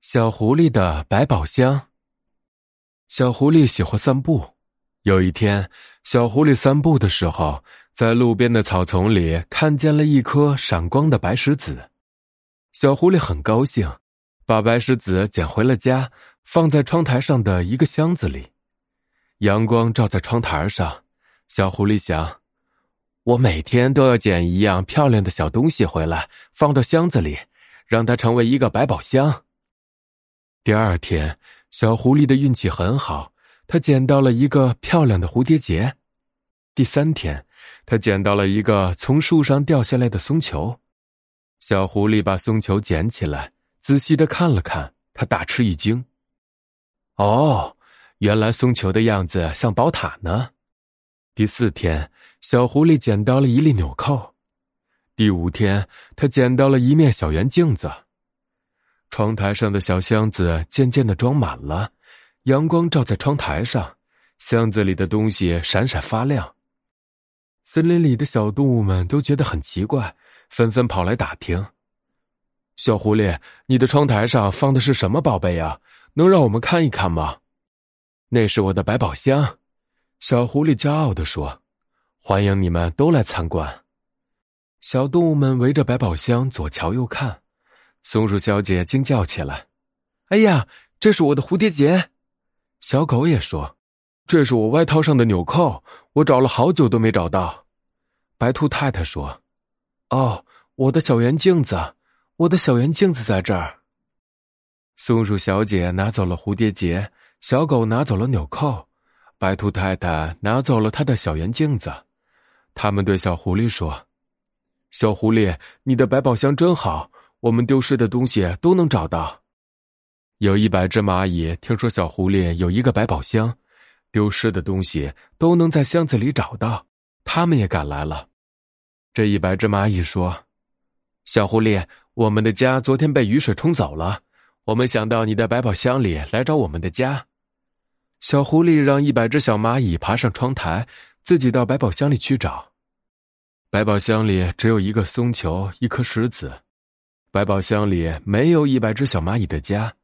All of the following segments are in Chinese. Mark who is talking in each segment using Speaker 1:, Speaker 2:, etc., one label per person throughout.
Speaker 1: 小狐狸的百宝箱。小狐狸喜欢散步。有一天，小狐狸散步的时候，在路边的草丛里看见了一颗闪光的白石子。小狐狸很高兴，把白石子捡回了家，放在窗台上的一个箱子里。阳光照在窗台上，小狐狸想：我每天都要捡一样漂亮的小东西回来，放到箱子里，让它成为一个百宝箱。第二天，小狐狸的运气很好，他捡到了一个漂亮的蝴蝶结。第三天，他捡到了一个从树上掉下来的松球。小狐狸把松球捡起来，仔细的看了看，他大吃一惊：“哦，原来松球的样子像宝塔呢。”第四天，小狐狸捡到了一粒纽扣。第五天，他捡到了一面小圆镜子。窗台上的小箱子渐渐的装满了，阳光照在窗台上，箱子里的东西闪闪发亮。森林里的小动物们都觉得很奇怪，纷纷跑来打听：“小狐狸，你的窗台上放的是什么宝贝呀？能让我们看一看吗？”“那是我的百宝箱。”小狐狸骄傲地说，“欢迎你们都来参观。”小动物们围着百宝箱左瞧右看。松鼠小姐惊叫起来：“哎呀，这是我的蝴蝶结！”小狗也说：“这是我外套上的纽扣，我找了好久都没找到。”白兔太太说：“哦，我的小圆镜子，我的小圆镜子在这儿。”松鼠小姐拿走了蝴蝶结，小狗拿走了纽扣，白兔太太拿走了她的小圆镜子。他们对小狐狸说：“小狐狸，你的百宝箱真好。”我们丢失的东西都能找到。有一百只蚂蚁听说小狐狸有一个百宝箱，丢失的东西都能在箱子里找到，他们也赶来了。这一百只蚂蚁说：“小狐狸，我们的家昨天被雨水冲走了，我们想到你的百宝箱里来找我们的家。”小狐狸让一百只小蚂蚁爬上窗台，自己到百宝箱里去找。百宝箱里只有一个松球，一颗石子。百宝箱里没有一百只小蚂蚁的家，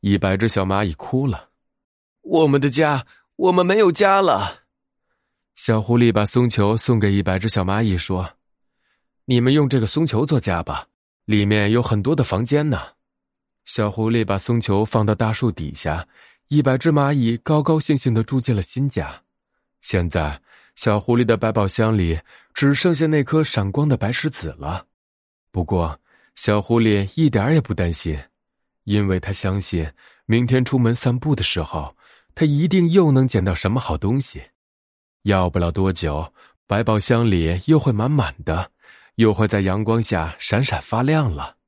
Speaker 1: 一百只小蚂蚁哭了。我们的家，我们没有家了。小狐狸把松球送给一百只小蚂蚁，说：“你们用这个松球做家吧，里面有很多的房间呢。”小狐狸把松球放到大树底下，一百只蚂蚁高高兴兴的住进了新家。现在，小狐狸的百宝箱里只剩下那颗闪光的白石子了。不过，小狐狸一点也不担心，因为他相信明天出门散步的时候，他一定又能捡到什么好东西。要不了多久，百宝箱里又会满满的，又会在阳光下闪闪发亮了。